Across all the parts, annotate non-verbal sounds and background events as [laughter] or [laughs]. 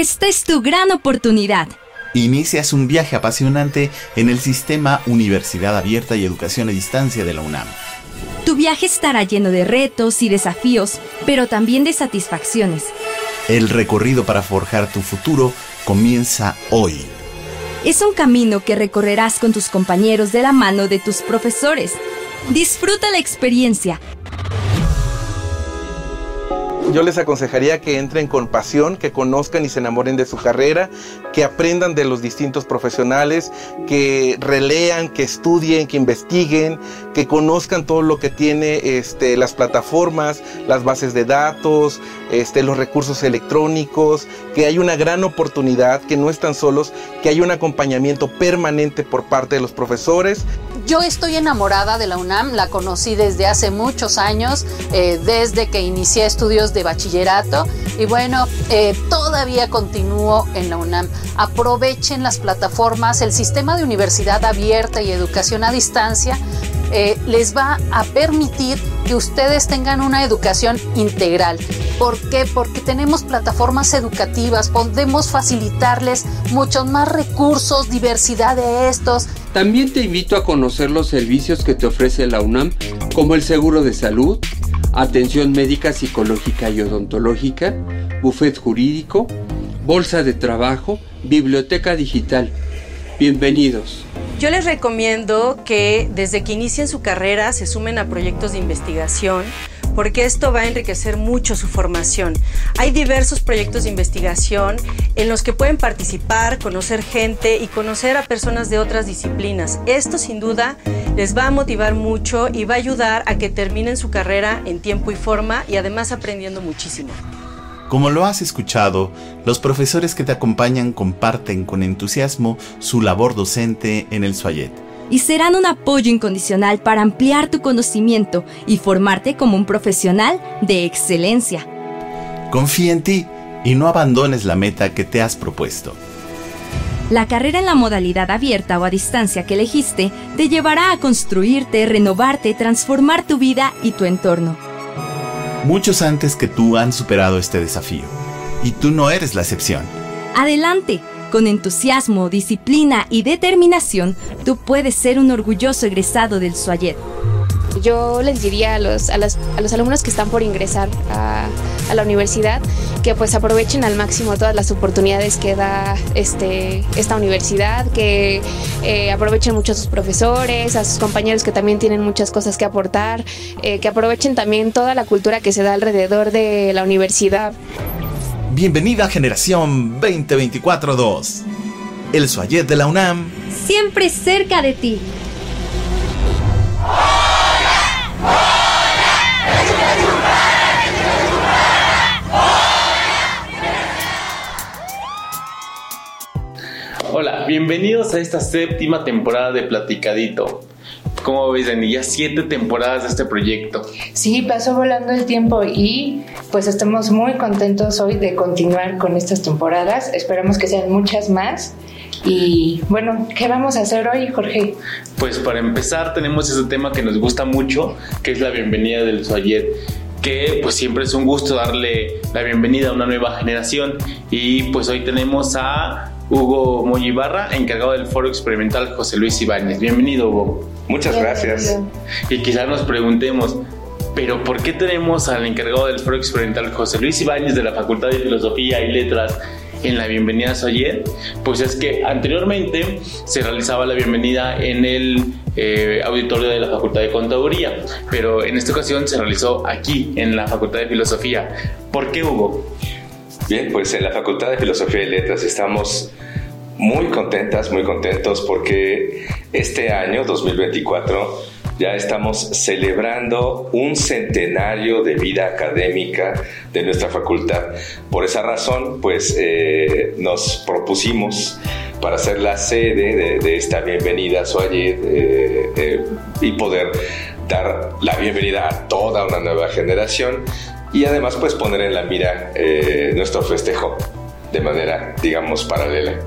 Esta es tu gran oportunidad. Inicias un viaje apasionante en el sistema Universidad Abierta y Educación a Distancia de la UNAM. Tu viaje estará lleno de retos y desafíos, pero también de satisfacciones. El recorrido para forjar tu futuro comienza hoy. Es un camino que recorrerás con tus compañeros de la mano de tus profesores. Disfruta la experiencia yo les aconsejaría que entren con pasión, que conozcan y se enamoren de su carrera, que aprendan de los distintos profesionales, que relean, que estudien, que investiguen, que conozcan todo lo que tiene este, las plataformas, las bases de datos, este, los recursos electrónicos, que hay una gran oportunidad, que no están solos, que hay un acompañamiento permanente por parte de los profesores. Yo estoy enamorada de la UNAM, la conocí desde hace muchos años, eh, desde que inicié estudios de bachillerato y bueno, eh, todavía continúo en la UNAM. Aprovechen las plataformas, el sistema de universidad abierta y educación a distancia eh, les va a permitir que ustedes tengan una educación integral. ¿Por qué? Porque tenemos plataformas educativas, podemos facilitarles muchos más recursos, diversidad de estos. También te invito a conocer los servicios que te ofrece la UNAM, como el seguro de salud, atención médica, psicológica y odontológica, buffet jurídico, bolsa de trabajo, biblioteca digital. Bienvenidos. Yo les recomiendo que desde que inicien su carrera se sumen a proyectos de investigación porque esto va a enriquecer mucho su formación. Hay diversos proyectos de investigación en los que pueden participar, conocer gente y conocer a personas de otras disciplinas. Esto sin duda les va a motivar mucho y va a ayudar a que terminen su carrera en tiempo y forma y además aprendiendo muchísimo. Como lo has escuchado, los profesores que te acompañan comparten con entusiasmo su labor docente en el Suayet y serán un apoyo incondicional para ampliar tu conocimiento y formarte como un profesional de excelencia. Confía en ti y no abandones la meta que te has propuesto. La carrera en la modalidad abierta o a distancia que elegiste te llevará a construirte, renovarte, transformar tu vida y tu entorno. Muchos antes que tú han superado este desafío, y tú no eres la excepción. Adelante, con entusiasmo, disciplina y determinación, tú puedes ser un orgulloso egresado del SUAYET. Yo les diría a los, a, los, alumnos que están por ingresar a, la universidad que pues aprovechen al máximo todas las oportunidades que da este, esta universidad, que eh, aprovechen mucho a sus profesores, a sus compañeros que también tienen muchas cosas que aportar, eh, que aprovechen también toda la cultura que se da alrededor de la universidad. Bienvenida a Generación 2024-2. El Suayet de la UNAM. Siempre cerca de ti. Hola, bienvenidos a esta séptima temporada de Platicadito. ¿Cómo ves, Dani? Ya siete temporadas de este proyecto. Sí, pasó volando el tiempo y pues estamos muy contentos hoy de continuar con estas temporadas. Esperamos que sean muchas más. Y bueno, ¿qué vamos a hacer hoy, Jorge? Pues para empezar tenemos ese tema que nos gusta mucho, que es la bienvenida del Soyet que pues siempre es un gusto darle la bienvenida a una nueva generación y pues hoy tenemos a Hugo Moyibarra, encargado del foro experimental José Luis Ibáñez. Bienvenido, Hugo. Muchas gracias. Y quizás nos preguntemos, ¿pero por qué tenemos al encargado del foro experimental José Luis Ibáñez de la Facultad de Filosofía y Letras en la bienvenida a Soyet? Pues es que anteriormente se realizaba la bienvenida en el eh, auditorio de la Facultad de Contaduría, pero en esta ocasión se realizó aquí, en la Facultad de Filosofía. ¿Por qué, Hugo? Bien, pues en la Facultad de Filosofía y Letras estamos muy contentas, muy contentos porque este año 2024 ya estamos celebrando un centenario de vida académica de nuestra facultad. Por esa razón, pues eh, nos propusimos para ser la sede de, esta bienvenida a eh, eh, y poder dar la bienvenida a toda una nueva generación y además pues poner en la mira eh, nuestro festejo de manera, digamos, paralela.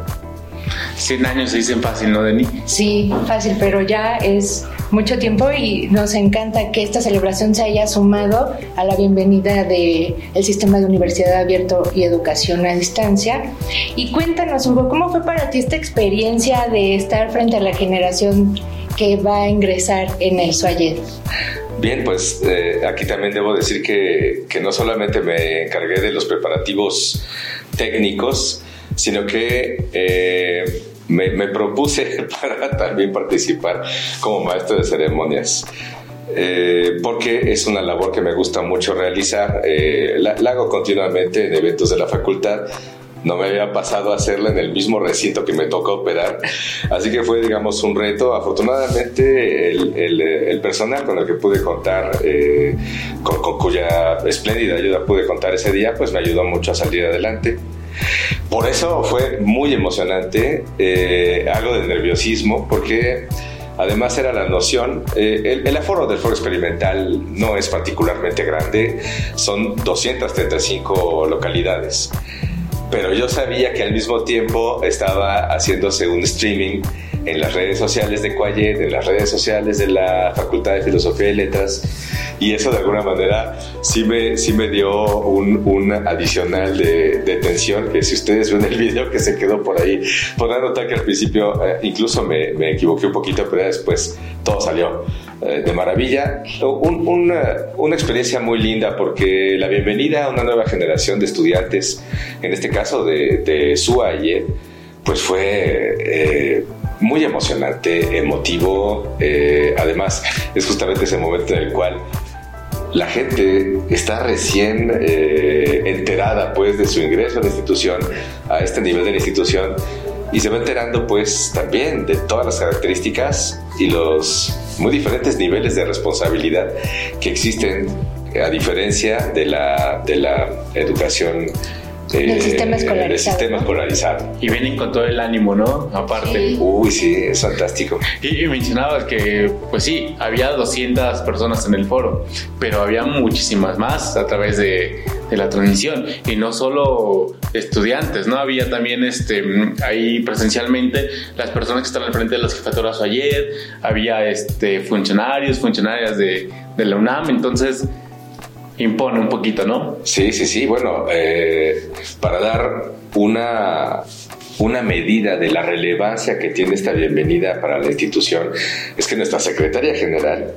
100 años se dicen fácil, ¿no, Deni? Sí, fácil, pero ya es mucho tiempo y nos encanta que esta celebración se haya sumado a la bienvenida del el sistema de universidad abierto y educación a distancia. Y cuéntanos, Hugo, ¿cómo fue para ti esta experiencia de estar frente a la generación que va a ingresar en el SUAYED? Bien, pues eh, aquí también debo decir que, que no solamente me encargué de los preparativos técnicos, sino que eh, me, me, propuse [laughs] para también participar como maestro de ceremonias. Eh, porque es una labor que me gusta mucho realizar. Eh, la, la, hago continuamente en eventos de la facultad. No me había pasado a hacerla en el mismo recinto que me toca operar. Así que fue, digamos, un reto. Afortunadamente, el, el, el personal con el que pude contar, eh, con, con cuya espléndida ayuda pude contar ese día, pues me ayudó mucho a salir adelante. Por eso fue muy emocionante, eh, algo de nerviosismo, porque además era la noción, eh, el, el, aforo del foro experimental no es particularmente grande, son 235 localidades, pero yo sabía que al mismo tiempo estaba haciéndose un streaming en las redes sociales de Cuayet, en las redes sociales de la Facultad de Filosofía y Letras, y eso de alguna manera sí me, sí me dio un, un adicional de, de, tensión, que si ustedes ven el video que se quedó por ahí, podrán notar que al principio eh, incluso me, me, equivoqué un poquito, pero después todo salió eh, de maravilla. Un, una, una, experiencia muy linda porque la bienvenida a una nueva generación de estudiantes, en este caso de, de SUAYE, pues fue... Eh, muy emocionante, emotivo. Eh, además, es justamente ese momento en el cual la gente está recién eh, enterada pues de su ingreso a la institución, a este nivel de la institución, y se va enterando pues también de todas las características y los muy diferentes niveles de responsabilidad que existen a diferencia de la, de la educación del sistema escolarizado. Del sistema escolarizado. Y vienen con todo el ánimo, ¿no? Aparte. Sí. Uy, sí, es fantástico. Y, y, mencionabas que, pues sí, había 200 personas en el foro, pero había muchísimas más a través de, de la transmisión. Y no solo estudiantes, ¿no? Había también este, ahí presencialmente las personas que están al frente de las jefaturas ayer, había este, funcionarios, funcionarias de, de la UNAM, entonces impone un poquito, ¿no? Sí, sí, sí. Bueno, eh, para dar una, una medida de la relevancia que tiene esta bienvenida para la institución, es que nuestra secretaria general,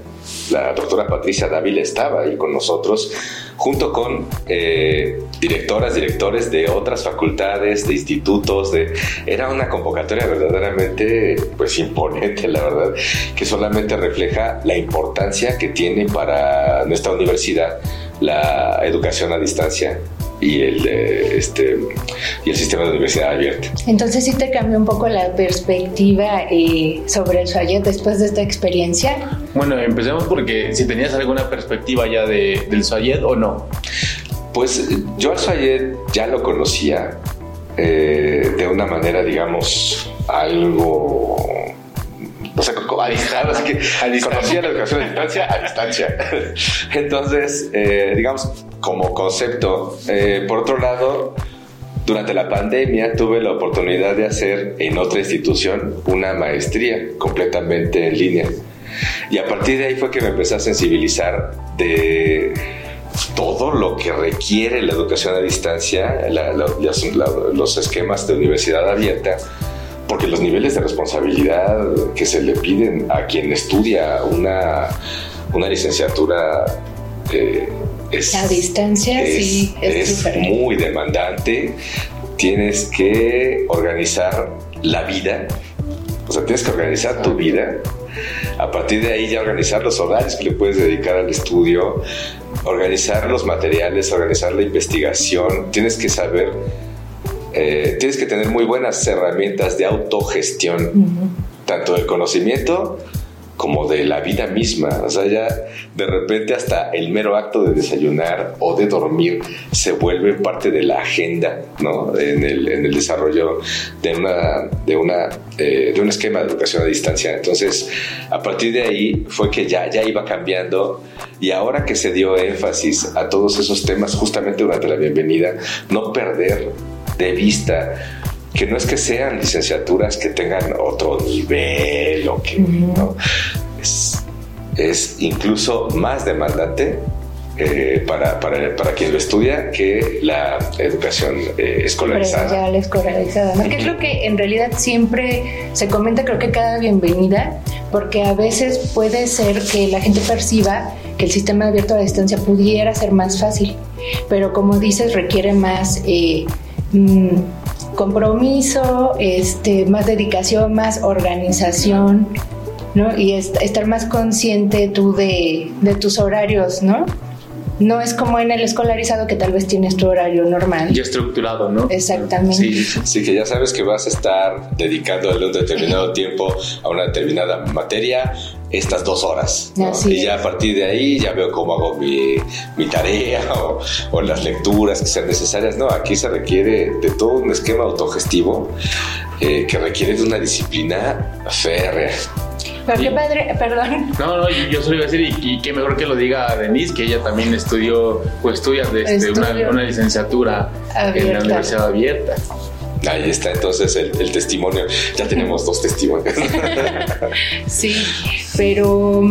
la doctora Patricia Dávila, estaba ahí con nosotros, junto con eh, directoras, directores de otras facultades, de institutos, de... era una convocatoria verdaderamente pues imponente, la verdad, que solamente refleja la importancia que tiene para nuestra universidad la educación a distancia y el, este, y el sistema de universidad abierta. Entonces sí te cambió un poco la perspectiva eh, sobre el SUAYET después de esta experiencia. Bueno, empecemos porque si tenías alguna perspectiva ya de, del SUAYET o no. Pues yo al SUAYET ya lo conocía eh, de una manera, digamos, algo o sea, a distancia, que a distancia. conocía la educación a distancia a distancia. [laughs] Entonces, eh, digamos, como concepto. Eh, por otro lado, durante la pandemia tuve la oportunidad de hacer en otra institución una maestría completamente en línea. Y a partir de ahí fue que me empecé a sensibilizar de todo lo que requiere la educación a distancia, la, la, la, los esquemas de universidad abierta porque los niveles de responsabilidad que se le piden a quien estudia una, una licenciatura eh, es, a distancia es, sí es, es muy demandante. Tienes que organizar la vida, o sea, tienes que organizar tu vida. A partir de ahí ya organizar los horarios que le puedes dedicar al estudio, organizar los materiales, organizar la investigación. Tienes que saber eh, tienes que tener muy buenas herramientas de autogestión, uh -huh. tanto del conocimiento como de la vida misma. O sea, ya de repente hasta el mero acto de desayunar o de dormir se vuelve parte de la agenda, ¿no? En el, en el desarrollo de, una, de, una, eh, de un esquema de educación a distancia. Entonces, a partir de ahí fue que ya, ya iba cambiando y ahora que se dio énfasis a todos esos temas justamente durante la bienvenida, no perder de vista que no es que sean licenciaturas que tengan otro nivel o que ¿no? es, es incluso más demandante eh, para, para, para, quien lo estudia que la educación eh, escolarizada. La escolarizada, ¿no? Que es lo que en realidad siempre se comenta, creo que cada bienvenida, porque a veces puede ser que la gente perciba que el sistema abierto a la distancia pudiera ser más fácil, pero como dices, requiere más eh, mm, compromiso, este, más dedicación, más organización. ¿no? Y estar más consciente tú de, de tus horarios, ¿no? No es como en el escolarizado que tal vez tienes tu horario normal. Ya estructurado, ¿no? Exactamente. Sí, sí, que ya sabes que vas a estar dedicando un determinado [laughs] tiempo a una determinada materia estas dos horas. y ya a partir de ahí ya veo cómo hago mi, mi tarea [laughs] o, o, las lecturas que sean necesarias. No, aquí se requiere de todo un esquema autogestivo eh, que requiere de una disciplina férrea. Pero qué padre, perdón. No, no, yo solo iba a decir, y, qué mejor que lo diga Denise, que ella también estudió o estudia desde una, una, licenciatura en la Universidad Abierta. Ahí está entonces el, el, testimonio. Ya tenemos dos testimonios. [laughs] sí, pero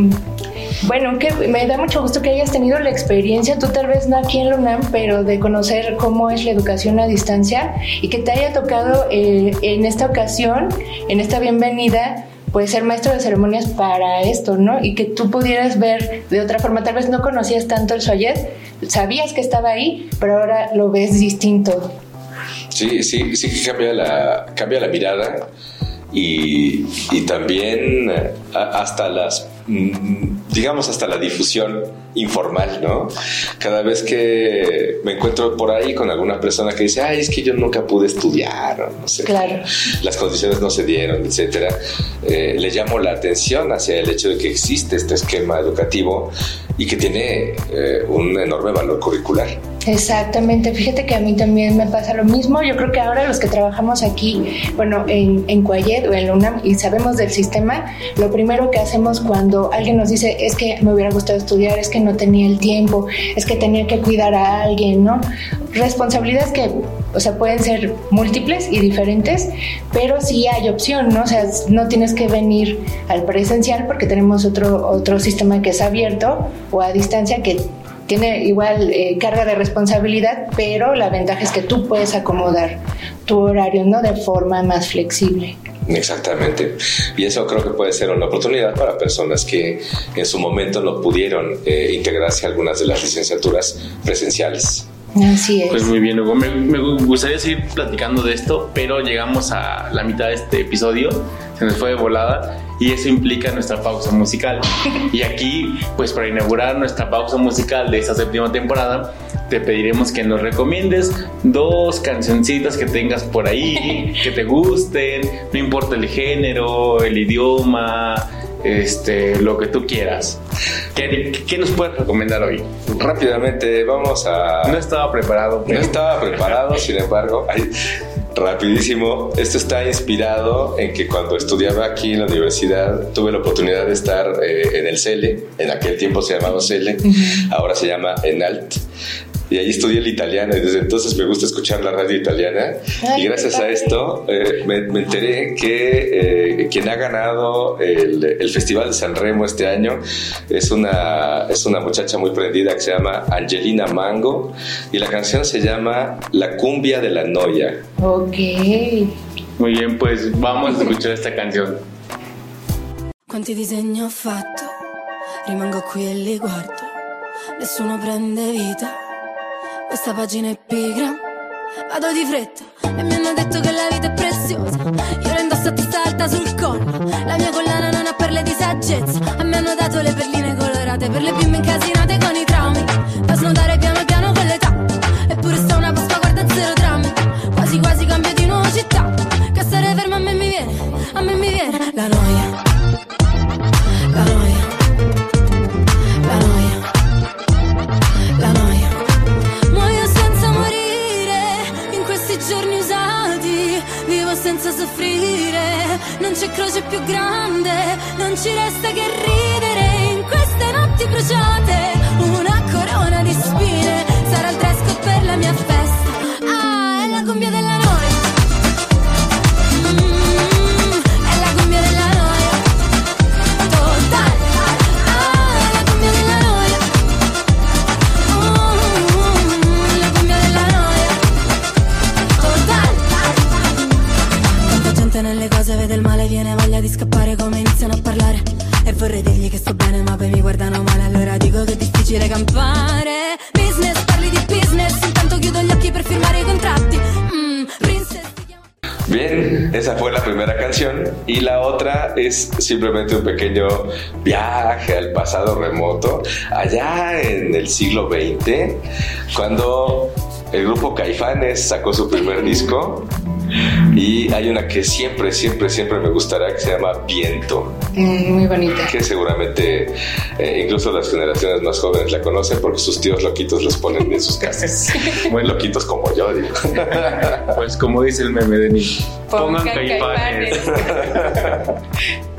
bueno, que me da mucho gusto que hayas tenido la experiencia, tú tal vez no aquí en la UNAM, pero de conocer cómo es la educación a distancia y que te haya tocado eh, en esta ocasión, en esta bienvenida, pues ser maestro de ceremonias para esto, ¿no? Y que tú pudieras ver de otra forma, tal vez no conocías tanto el Soyet, sabías que estaba ahí, pero ahora lo ves distinto. Sí, sí, sí que cambia la, cambia la mirada y, y también hasta las digamos, hasta la difusión informal, ¿no? Cada vez que me encuentro por ahí con alguna persona que dice, ay, es que yo nunca pude estudiar, no sé, claro. las condiciones no se dieron, etcétera, eh, le llamo la atención hacia el hecho de que existe este esquema educativo y que tiene eh, un enorme valor curricular. Exactamente, fíjate que a mí también me pasa lo mismo. Yo creo que ahora los que trabajamos aquí, bueno, en, en Cuayet o en UNAM y sabemos del sistema, lo primero que hacemos cuando alguien nos dice es que me hubiera gustado estudiar, es que no tenía el tiempo, es que tenía que cuidar a alguien, ¿no? Responsabilidades que, o sea, pueden ser múltiples y diferentes, pero sí hay opción, ¿no? O sea, no tienes que venir al presencial porque tenemos otro, otro sistema que es abierto o a distancia que tiene igual eh, carga de responsabilidad, pero la ventaja es que tú puedes acomodar tu horario ¿no? de forma más flexible. Exactamente. Y eso creo que puede ser una oportunidad para personas que en su momento no pudieron eh, integrarse a algunas de las licenciaturas presenciales. Así es. Pues muy bien, Hugo. Me, me, gustaría seguir platicando de esto, pero llegamos a la mitad de este episodio. Se nos fue de volada y eso implica nuestra pausa musical. Y aquí, pues para inaugurar nuestra pausa musical de esta séptima temporada, te pediremos que nos recomiendes dos cancioncitas que tengas por ahí, [laughs] que te gusten, no importa el género, el idioma, este, lo que tú quieras. ¿Qué, ¿Qué, nos puedes recomendar hoy? Rápidamente, vamos a... No estaba preparado. Pero... No estaba preparado, sin embargo, [laughs] rapidísimo, esto está inspirado en que cuando estudiaba aquí en la universidad tuve la oportunidad de estar eh, en el CELE, en aquel tiempo se llamaba CELE, ahora se llama ENALT, y ahí estudié el italiano y desde entonces me gusta escuchar la radio italiana y gracias a esto eh, me, me, enteré que eh, quien ha ganado el, el, Festival de San Remo este año es una, es una muchacha muy prendida que se llama Angelina Mango y la canción se llama La cumbia de la noia. Ok. Muy bien, pues vamos a escuchar esta canción. Quanti disegni ho fatto, rimango qui e li guardo, nessuno prende vita. Questa pagina è pigra, vado di fretta e mi hanno detto che la vita è preziosa. Io la indosso a testa alta sul collo, la mia collana non ha perle di saggezza. A me hanno dato le perline colorate per le bimbe incasinate con Bien, esa fue la primera canción y la otra es simplemente un pequeño viaje al pasado remoto, allá en el siglo XX, cuando el grupo Caifanes sacó su primer disco [laughs] y hay una que siempre, siempre, siempre me gustará que se llama Viento. Mm, muy bonita. Que seguramente eh, incluso las generaciones más jóvenes la conocen porque sus tíos loquitos los ponen en sus casas. [laughs] Muy loquitos como yo, digo. Pues como dice el meme de mí, pongan, Pongan [laughs]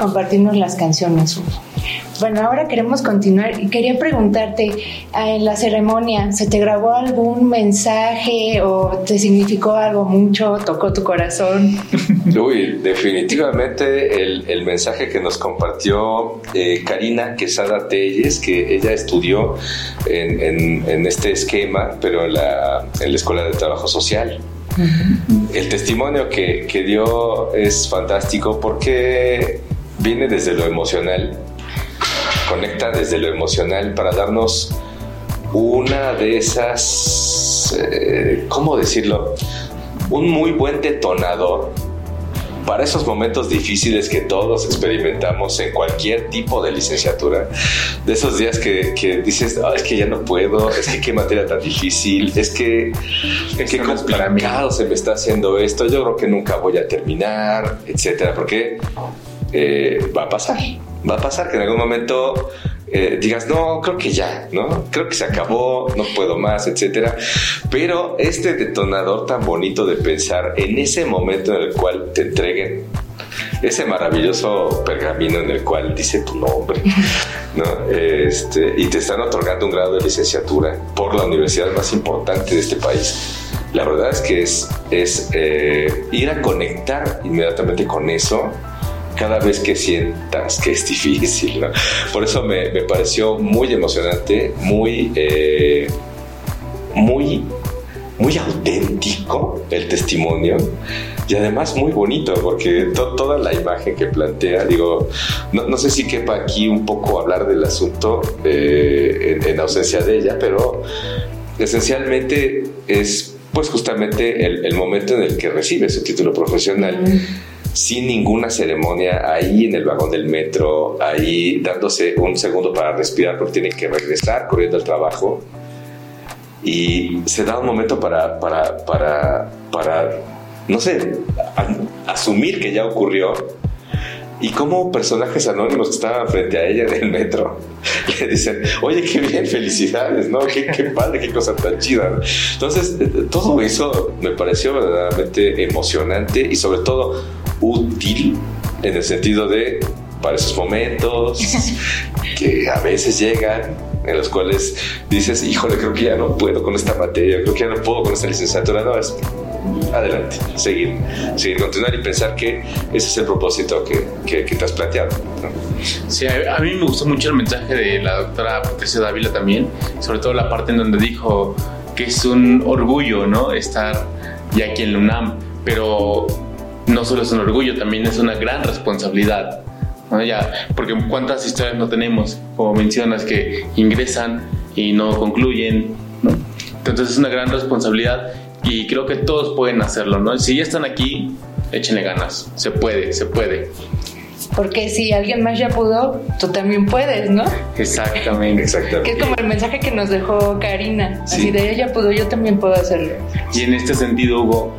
compartirnos las canciones. Hugo. Bueno, ahora queremos continuar y quería preguntarte, ah, en la ceremonia, ¿se te grabó algún mensaje o te significó algo mucho, tocó tu corazón? [laughs] Uy, definitivamente el, el mensaje que nos compartió eh, Karina Quesada Telles, que ella estudió en, en- en este esquema, pero en la, en la Escuela de Trabajo Social. El testimonio que, que dio es fantástico porque viene desde lo emocional, conecta desde lo emocional para darnos una de esas, eh, ¿cómo decirlo? Un muy buen detonador para esos momentos difíciles que todos experimentamos en cualquier tipo de licenciatura, de esos días que, que dices, "Ah, es que ya no puedo, es que qué materia tan difícil, es que qué no es para mí". complicado se me está haciendo esto, yo creo que nunca voy a terminar, etcétera, porque eh, va a pasar, va a pasar que en algún momento eh, digas, no, creo que ya, ¿no? Creo que se acabó, no puedo más, etcétera. Pero este detonador tan bonito de pensar en ese momento en el cual te entreguen ese maravilloso pergamino en el cual dice tu nombre, [laughs] ¿no? Este, y te están otorgando un grado de licenciatura por la universidad más importante de este país. La verdad es que es, es eh, ir a conectar inmediatamente con eso cada vez que sientas que es difícil. ¿no? Por eso me, me pareció muy emocionante, muy, eh, muy, muy auténtico el testimonio y además muy bonito porque to- toda la imagen que plantea, digo, no, no sé si quepa aquí un poco hablar del asunto eh, en, en ausencia de ella, pero esencialmente es pues justamente el, el momento en el que recibe su título profesional sin ninguna ceremonia, ahí en el vagón del metro, ahí dándose un segundo para respirar porque tiene que regresar corriendo al trabajo. Y se da un momento para, para, para, para no sé, a- asumir que ya ocurrió. Y como personajes anónimos que estaban frente a ella en el metro [laughs] le dicen, oye, qué bien, felicidades, ¿no? Qué, qué padre, qué cosa tan chida. Entonces, eh, todo eso me pareció verdaderamente emocionante y sobre todo útil en el sentido de, para esos momentos [laughs] que a veces llegan, en los cuales dices, híjole, creo que ya no puedo con esta materia, creo que ya no puedo con esta licenciatura, no, es adelante, seguir, seguir, continuar y pensar que ese es el propósito que, que, que te has planteado. ¿no? Sí, a, mí me gustó mucho el mensaje de la doctora Patricia Dávila también, sobre todo la parte en donde dijo que es un orgullo, ¿no? Estar ya aquí en la UNAM, pero no solo es un orgullo, también es una gran responsabilidad. Ya, porque cuántas historias no tenemos, como mencionas, que ingresan y no concluyen, Entonces es una gran responsabilidad y creo que todos pueden hacerlo, ¿no? Si ya están aquí, échenle ganas, se puede, se puede. Porque si alguien más ya pudo, tú también puedes, ¿no? Exactamente, exactamente. Que es como el mensaje que nos dejó Karina. Así de ella pudo, yo también puedo hacerlo. Y en este sentido, Hugo,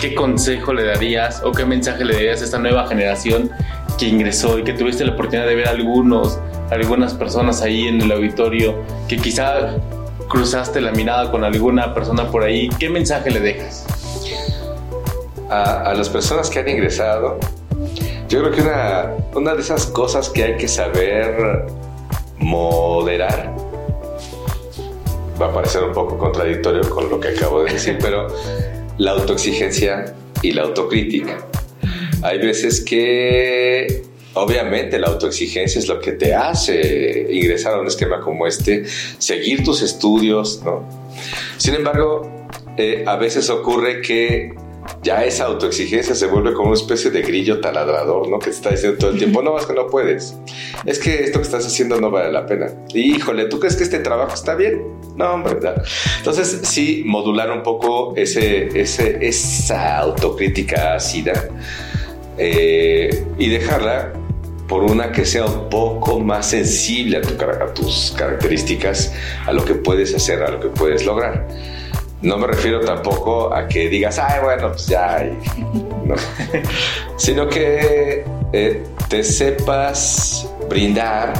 ¿qué consejo le darías o qué mensaje le darías a esta nueva generación que ingresó y que tuviste la oportunidad de ver algunos, algunas personas ahí en el auditorio, que quizá cruzaste la mirada con alguna persona por ahí? ¿Qué mensaje le dejas? A, a las personas que han ingresado, yo creo que una, una de esas cosas que hay que saber moderar va a parecer un poco contradictorio con lo que acabo de decir, [laughs] pero la autoexigencia y la autocrítica. Hay veces que obviamente la autoexigencia es lo que te hace ingresar a un esquema como este, seguir tus estudios, ¿no? Sin embargo, eh, a veces ocurre que ya esa autoexigencia se vuelve como una especie de grillo taladrador, ¿no? Que te está diciendo todo el tiempo, no, es que no puedes. Es que esto que estás haciendo no vale la pena. híjole, ¿tú crees que este trabajo está bien? No, hombre, ¿verdad? Entonces, sí, modular un poco esa autocrítica ácida eh, y dejarla por una que sea un poco más sensible a tus características, a lo que puedes hacer, a lo que puedes lograr. No me refiero tampoco a que digas, ay, bueno, pues ya, no. [laughs] sino que eh, te sepas brindar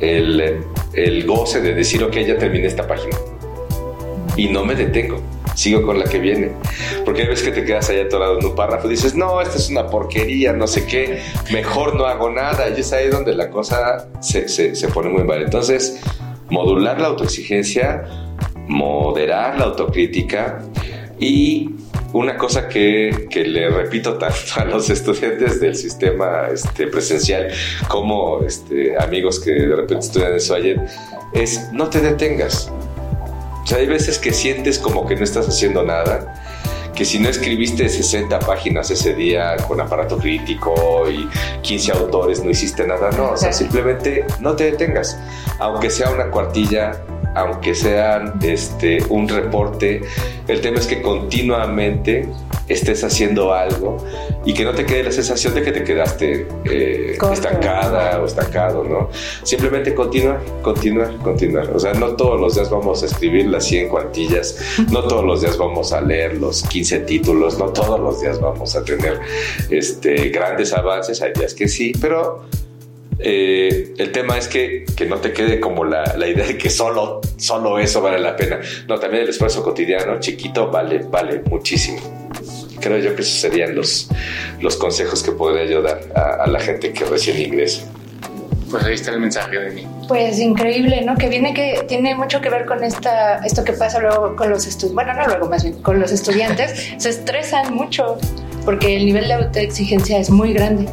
el, el goce de decir, ok, ya terminé esta página y no me detengo sigo con la que viene. Porque hay veces que te quedas ahí atorado en un párrafo y dices, no, esta es una porquería, no sé qué, mejor no hago nada. Y es ahí donde la cosa se, se, se pone muy mal. Entonces, modular la autoexigencia moderar la autocrítica y una cosa que, que, le repito tanto a los [laughs] estudiantes del sistema este, presencial como este, amigos que de repente estudian eso ayer es no te detengas. O sea, hay veces que sientes como que no estás haciendo nada, que si no escribiste 60 páginas ese día con aparato crítico y 15 autores no hiciste nada, no, o sea, simplemente no te detengas, aunque sea una cuartilla aunque sean este, un reporte, el tema es que continuamente estés haciendo algo y que no te quede la sensación de que te quedaste eh, estancada o estancado, ¿no? Simplemente continuar, continuar, continuar. O sea, no todos los días vamos a escribir las 100 cuartillas, no todos los días vamos a leer los 15 títulos, no todos los días vamos a tener este, grandes avances, hay días que sí, pero eh, el tema es que, que, no te quede como la, la, idea de que solo, solo eso vale la pena. No, también el esfuerzo cotidiano chiquito vale, vale muchísimo. Creo yo que esos serían los, los consejos que podría ayudar a, a la gente que recién ingresa. Pues ahí está el mensaje de mí. Pues increíble, ¿no? Que viene que tiene mucho que ver con esta, esto que pasa luego con los estudiantes, bueno, no luego más bien, con los estudiantes, [laughs] se estresan mucho porque el nivel de autoexigencia es muy grande.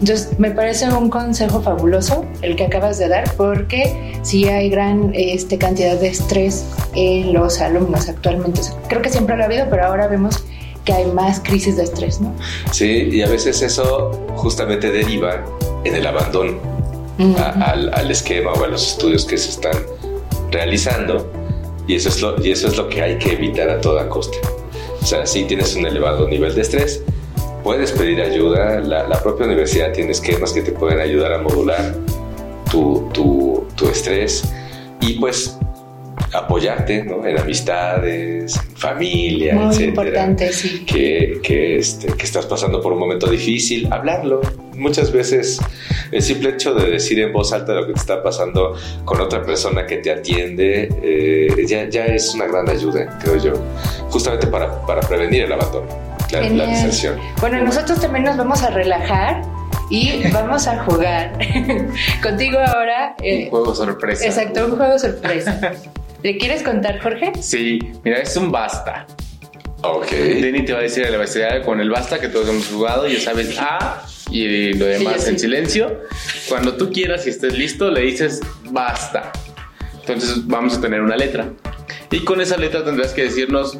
Entonces, me parece un consejo fabuloso el que acabas de dar, porque sí hay gran este, cantidad de estrés en los alumnos actualmente. Creo que siempre lo ha habido, pero ahora vemos que hay más crisis de estrés, ¿no? Sí, y a veces eso justamente deriva en el abandono al, al, esquema o a los estudios que se están realizando, y eso, es lo, y eso es lo que hay que evitar a toda costa. O sea, si tienes un elevado nivel de estrés, puedes pedir ayuda. La, la, propia universidad tiene esquemas que te pueden ayudar a modular tu, tu, tu estrés y pues apoyarte ¿no? en amistades, familia, Muy etcétera, importante, sí. que, que, este, que estás pasando por un momento difícil, hablarlo. Muchas veces el simple hecho de decir en voz alta lo que te está pasando con otra persona que te atiende eh, ya, ya es una gran ayuda, creo yo, justamente para, para prevenir el abandono, la, la. Bueno, nosotros también nos vamos a relajar y vamos a jugar [laughs] contigo ahora. Eh, un juego sorpresa. Exacto, un juego sorpresa. ¿Le quieres contar, Jorge? Sí, mira, es un basta. Ok. Denny te va a decir el abecedario con el basta que todos hemos jugado, ya sabes A y lo demás Sí, en sí. silencio. Cuando tú quieras y estés listo, le dices basta. Entonces vamos a tener una letra. Y con esa letra tendrás que decirnos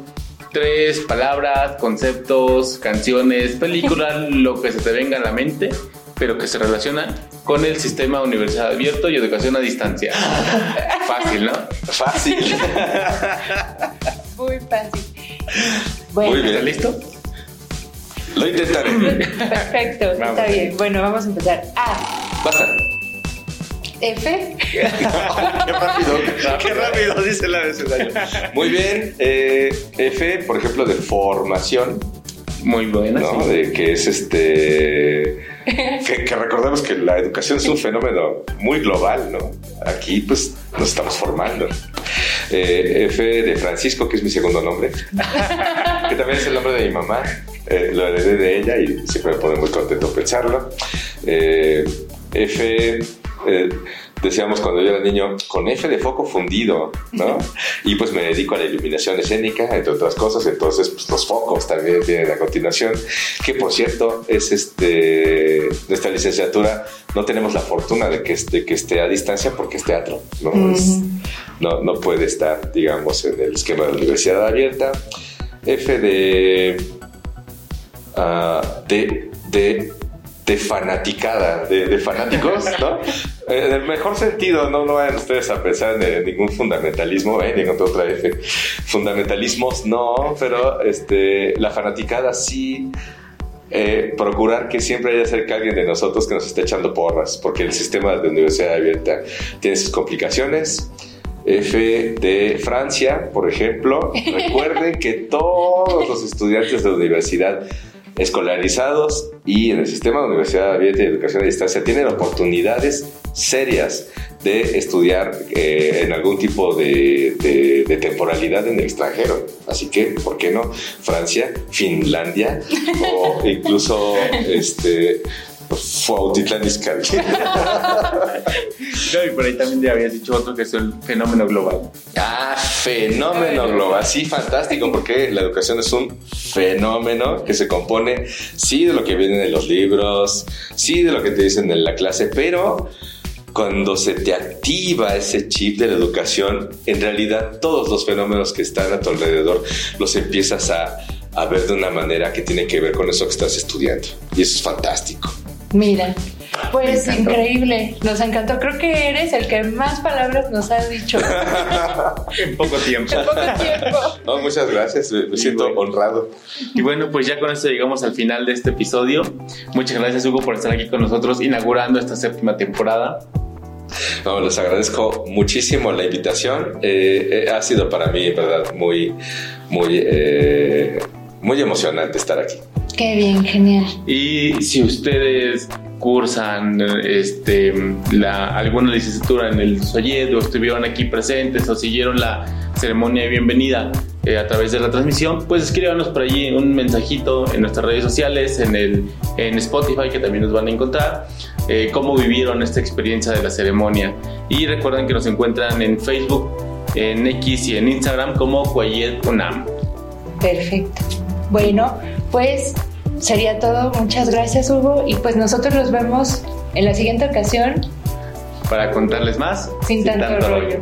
tres palabras, conceptos, canciones, películas, [laughs] lo que se te venga a la mente, pero que se relaciona con el sistema universidad abierto y educación a distancia. [laughs] Fácil, ¿no? Fácil. Muy fácil. Muy Bueno, bien. listo? Lo intentaré. perfecto, Vamos. está bien. Bueno, vamos a empezar. A, Pasa. F, [laughs] Qué rápido, qué rápido, dice la abecedario. Muy bien. eh, F, por ejemplo, de formación, Muy buena. ¿no? sí. De que es este. [laughs] Que, que recordemos que la educación es un [laughs] fenómeno muy global, ¿no? Aquí, pues, nos estamos formando. Eh, F de Francisco, que es mi segundo nombre, que también es el nombre de mi mamá. Eh, lo heredé de ella y siempre me pone muy contento pensarlo. Eh, F, eh, decíamos cuando yo era niño, con F de foco fundido, ¿no? Y pues me dedico a la iluminación escénica, entre otras cosas, entonces pues, los focos también vienen a continuación, que por cierto es este, nuestra licenciatura, no tenemos la fortuna de que, de que esté a distancia porque es teatro, ¿no? Es- no, no puede estar, digamos, en el esquema de la universidad abierta. F de ah, de, de, de fanaticada, de, de fanáticos, ¿no? [laughs] Eh, En el mejor sentido, no, no vayan ustedes a pensar en, ningún fundamentalismo, ¿eh? Ningún otra F. Fundamentalismos no, pero este, la fanaticada sí. eh, procurar que siempre haya cerca alguien de nosotros que nos esté echando porras, porque el sistema de universidad abierta tiene sus complicaciones. F de Francia, por ejemplo, [laughs] recuerden que todos los estudiantes de la universidad escolarizados y en el sistema de universidad abierta y educación a distancia tienen oportunidades serias de estudiar eh, en algún tipo de, de- de temporalidad en el extranjero. Así que, ¿por qué no? Francia, Finlandia o [laughs] incluso este, Fuautitlán Izcalli. No, y por ahí también ya habías dicho otro que es el fenómeno global. Ah, fenómeno global. Sí, fantástico, porque la educación es un fenómeno que se compone, sí, de lo que viene en los libros, sí, de lo que te dicen en la clase, pero cuando se te activa ese chip de la educación, en realidad todos los fenómenos que están a tu alrededor los empiezas a, a ver de una manera que tiene que ver con eso que estás estudiando. Y eso es fantástico. Mira. Pues increíble, nos encantó. Creo que eres el que más palabras nos ha dicho [laughs] En poco tiempo. en poco tiempo. No, muchas gracias, me, siento honrado. Y bueno, pues ya con esto llegamos al final de este episodio. Muchas gracias, Hugo, por estar aquí con nosotros inaugurando esta séptima temporada. No, les agradezco muchísimo la invitación. Eh, eh, ha sido para mí, en verdad, muy, muy, eh, muy emocionante estar aquí. Qué bien, genial. Y si ustedes cursan este, la, alguna licenciatura en el Soyed o estuvieron aquí presentes o siguieron la ceremonia de bienvenida eh, a través de la transmisión, pues escríbanos por allí un mensajito en nuestras redes sociales, en, el, en Spotify, que también nos van a encontrar, eh, cómo vivieron esta experiencia de la ceremonia. Y recuerden que nos encuentran en Facebook, en X y en Instagram como Cuayet Unam. Perfecto. Bueno, pues sería todo. Muchas gracias, Hugo. Y pues nosotros nos vemos en la siguiente ocasión Para contarles más, sin, tanto, rollo.